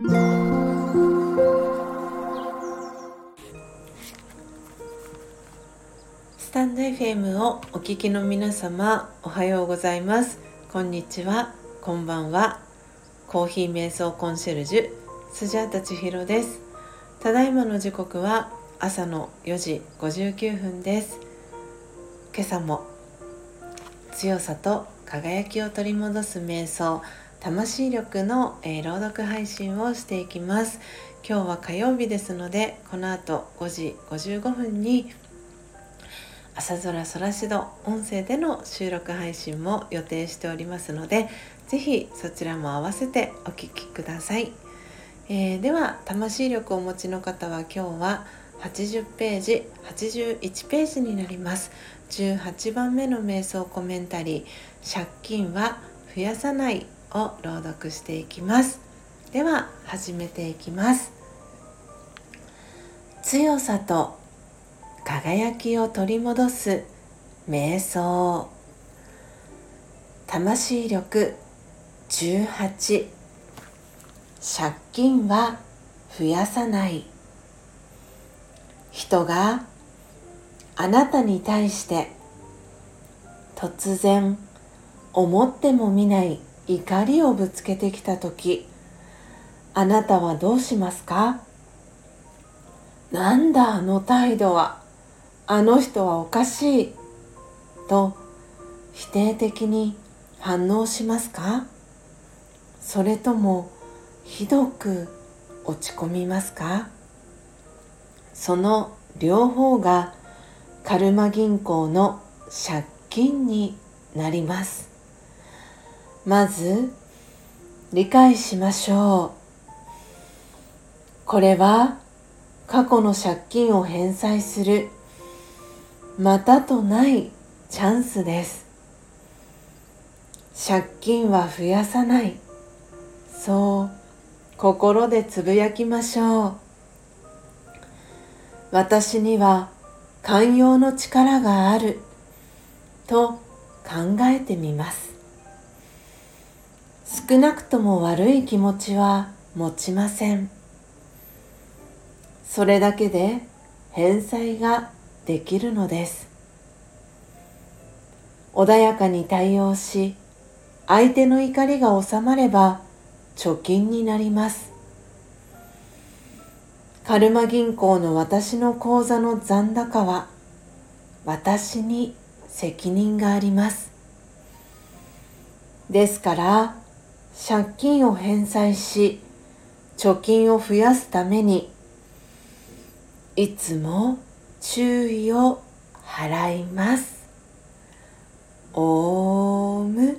スタンド FM をお聞きの皆様おはようございます。こんにちは。こんばんは。コーヒー瞑想コンシェルジュスジャータ千尋です。ただいまの時刻は朝の4時59分です。今朝も強さと輝きを取り戻す瞑想魂力の、えー、朗読配信をしていきます。今日は火曜日ですのでこの後5時55分に朝空空しど音声での収録配信も予定しておりますので是非そちらも合わせてお聴きください、えー、では魂力をお持ちの方は今日は80ページ81ページになります。18番目の瞑想コメンタリー借金は増やさない。を朗読していきます。では始めていきます。強さと輝きを取り戻す瞑想。魂力18借金は増やさない。人があなたに対して突然思ってもみない。怒りをぶつけてきた時あなたはどうしますか？なんだあの態度は？あの人はおかしい。と否定的に反応しますか？それともひどく落ち込みますか？その両方がカルマ銀行の借金になります。まず理解しましょう。これは過去の借金を返済する。またとないチャンスです。借金は増やさない。そう心でつぶやきましょう。私には寛容の力がある。と考えてみます。少なくとも悪い気持ちは持ちません。それだけで返済ができるのです。穏やかに対応し相手の怒りが収まれば貯金になります。カルマ銀行の私の口座の残高は私に責任があります。ですから借金を返済し貯金を増やすためにいつも注意を払います。オーム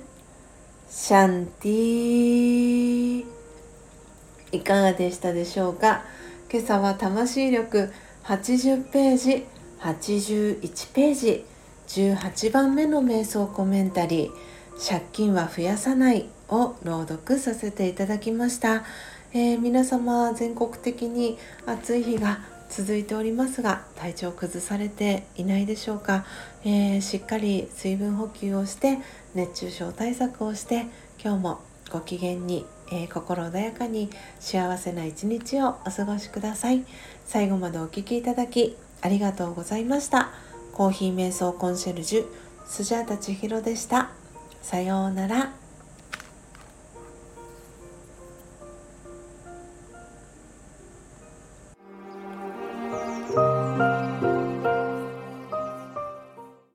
シャンティいかがでしたでしょうか？今朝は魂力80ページ81ページ18番目の瞑想コメンタリー。借金は増やさない。を朗読させていただきました、えー、皆様全国的に暑い日が続いておりますが体調崩されていないでしょうか、えー、しっかり水分補給をして熱中症対策をして今日もご機嫌にえー、心穏やかに幸せな一日をお過ごしください。最後までお聴きいただきありがとうございました。コーヒー瞑想コンシェルジュスジャータ千尋でした。さようなら。